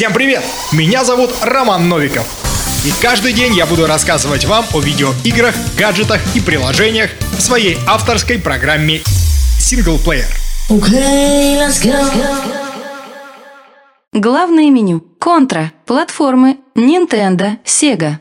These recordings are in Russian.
Всем привет! Меня зовут Роман Новиков. И каждый день я буду рассказывать вам о видеоиграх, гаджетах и приложениях в своей авторской программе Player. Okay, let's go. Главное меню. Контра. Платформы. Nintendo. Sega.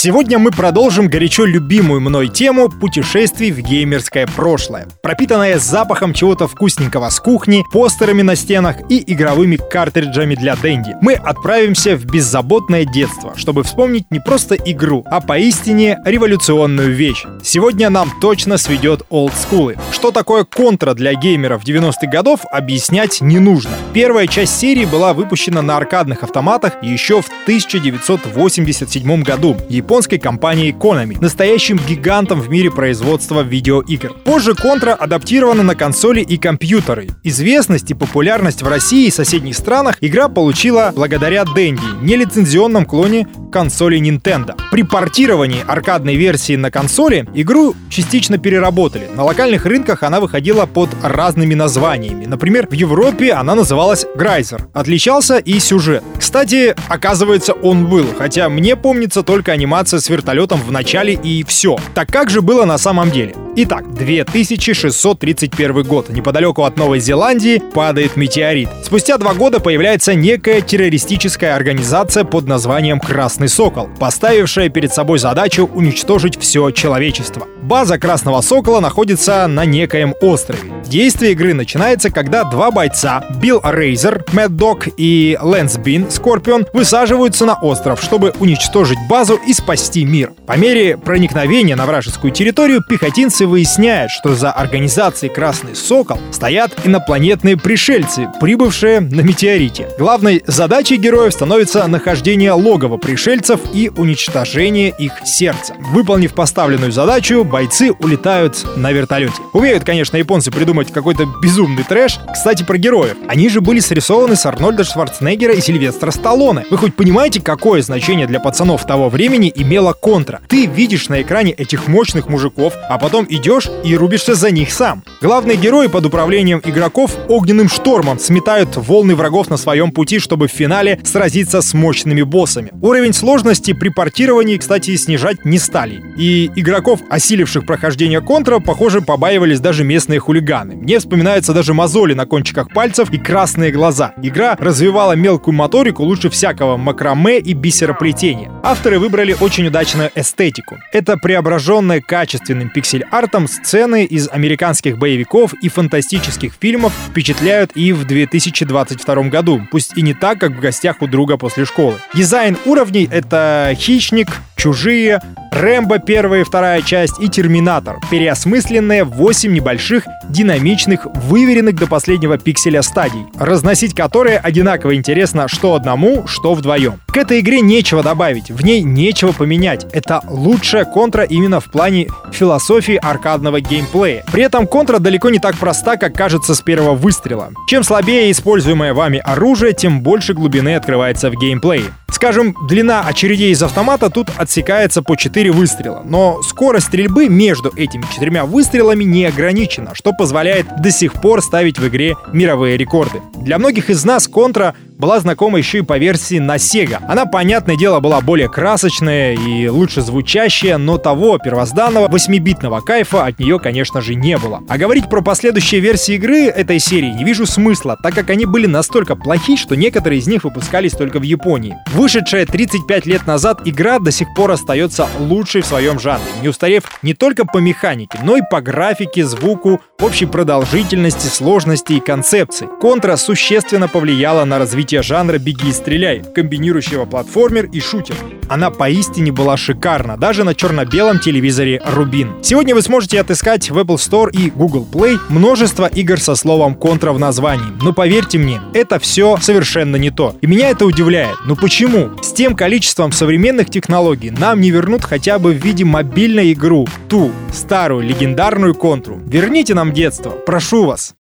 Сегодня мы продолжим горячо любимую мной тему путешествий в геймерское прошлое, пропитанное запахом чего-то вкусненького с кухни, постерами на стенах и игровыми картриджами для Дэнди. Мы отправимся в беззаботное детство, чтобы вспомнить не просто игру, а поистине революционную вещь. Сегодня нам точно сведет олдскулы. Что такое контра для геймеров 90-х годов, объяснять не нужно. Первая часть серии была выпущена на аркадных автоматах еще в 1987 году японской компанией Konami, настоящим гигантом в мире производства видеоигр. Позже Contra адаптирована на консоли и компьютеры. Известность и популярность в России и соседних странах игра получила благодаря Dendy, нелицензионном клоне консоли Nintendo. При портировании аркадной версии на консоли игру частично переработали. На локальных рынках она выходила под разными названиями. Например, в Европе она называлась Грайзер. Отличался и сюжет. Кстати, оказывается, он был, хотя мне помнится только анимация с вертолетом в начале и все. Так как же было на самом деле? Итак, 2631 год. Неподалеку от Новой Зеландии падает метеорит. Спустя два года появляется некая террористическая организация под названием Красный Сокол, поставившая перед собой задачу уничтожить все человечество. База Красного Сокола находится на некоем острове. Действие игры начинается, когда два бойца, Билл Рейзер, Мэтт Дог и Лэнс Бин, Скорпион, высаживаются на остров, чтобы уничтожить базу и спасти мир. По мере проникновения на вражескую территорию пехотинцы выясняет, что за организацией «Красный Сокол» стоят инопланетные пришельцы, прибывшие на метеорите. Главной задачей героев становится нахождение логова пришельцев и уничтожение их сердца. Выполнив поставленную задачу, бойцы улетают на вертолете. Умеют, конечно, японцы придумать какой-то безумный трэш. Кстати, про героев. Они же были срисованы с Арнольда Шварценеггера и Сильвестра Сталлоне. Вы хоть понимаете, какое значение для пацанов того времени имела контра? Ты видишь на экране этих мощных мужиков, а потом идешь и рубишься за них сам. Главные герои под управлением игроков огненным штормом сметают волны врагов на своем пути, чтобы в финале сразиться с мощными боссами. Уровень сложности при портировании, кстати, снижать не стали. И игроков, осиливших прохождение контра, похоже, побаивались даже местные хулиганы. Мне вспоминаются даже мозоли на кончиках пальцев и красные глаза. Игра развивала мелкую моторику лучше всякого макраме и бисероплетения. Авторы выбрали очень удачную эстетику. Это преображенная качественным пиксель-арт артом сцены из американских боевиков и фантастических фильмов впечатляют и в 2022 году, пусть и не так, как в гостях у друга после школы. Дизайн уровней — это «Хищник», «Чужие», «Рэмбо» первая и вторая часть и «Терминатор», переосмысленные 8 небольших, динамичных, выверенных до последнего пикселя стадий, разносить которые одинаково интересно что одному, что вдвоем. К этой игре нечего добавить, в ней нечего поменять. Это лучшая контра именно в плане философии аркадного геймплея. При этом контра далеко не так проста, как кажется с первого выстрела. Чем слабее используемое вами оружие, тем больше глубины открывается в геймплее. Скажем, длина очередей из автомата тут отсекается по 4 выстрела, но скорость стрельбы между этими четырьмя выстрелами не ограничена, что позволяет до сих пор ставить в игре мировые рекорды. Для многих из нас контра была знакома еще и по версии на Sega. Она, понятное дело, была более красочная и лучше звучащая, но того первозданного 8-битного кайфа от нее, конечно же, не было. А говорить про последующие версии игры этой серии не вижу смысла, так как они были настолько плохи, что некоторые из них выпускались только в Японии. Вышедшая 35 лет назад игра до сих пор остается лучшей в своем жанре, не устарев не только по механике, но и по графике, звуку, общей продолжительности, сложности и концепции. Контра существенно повлияла на развитие развития жанра «беги и стреляй», комбинирующего платформер и шутер. Она поистине была шикарна, даже на черно-белом телевизоре Rubin. Сегодня вы сможете отыскать в Apple Store и Google Play множество игр со словом «контра» в названии. Но поверьте мне, это все совершенно не то. И меня это удивляет. Но почему? С тем количеством современных технологий нам не вернут хотя бы в виде мобильной игру, ту старую легендарную контру. Верните нам детство, прошу вас.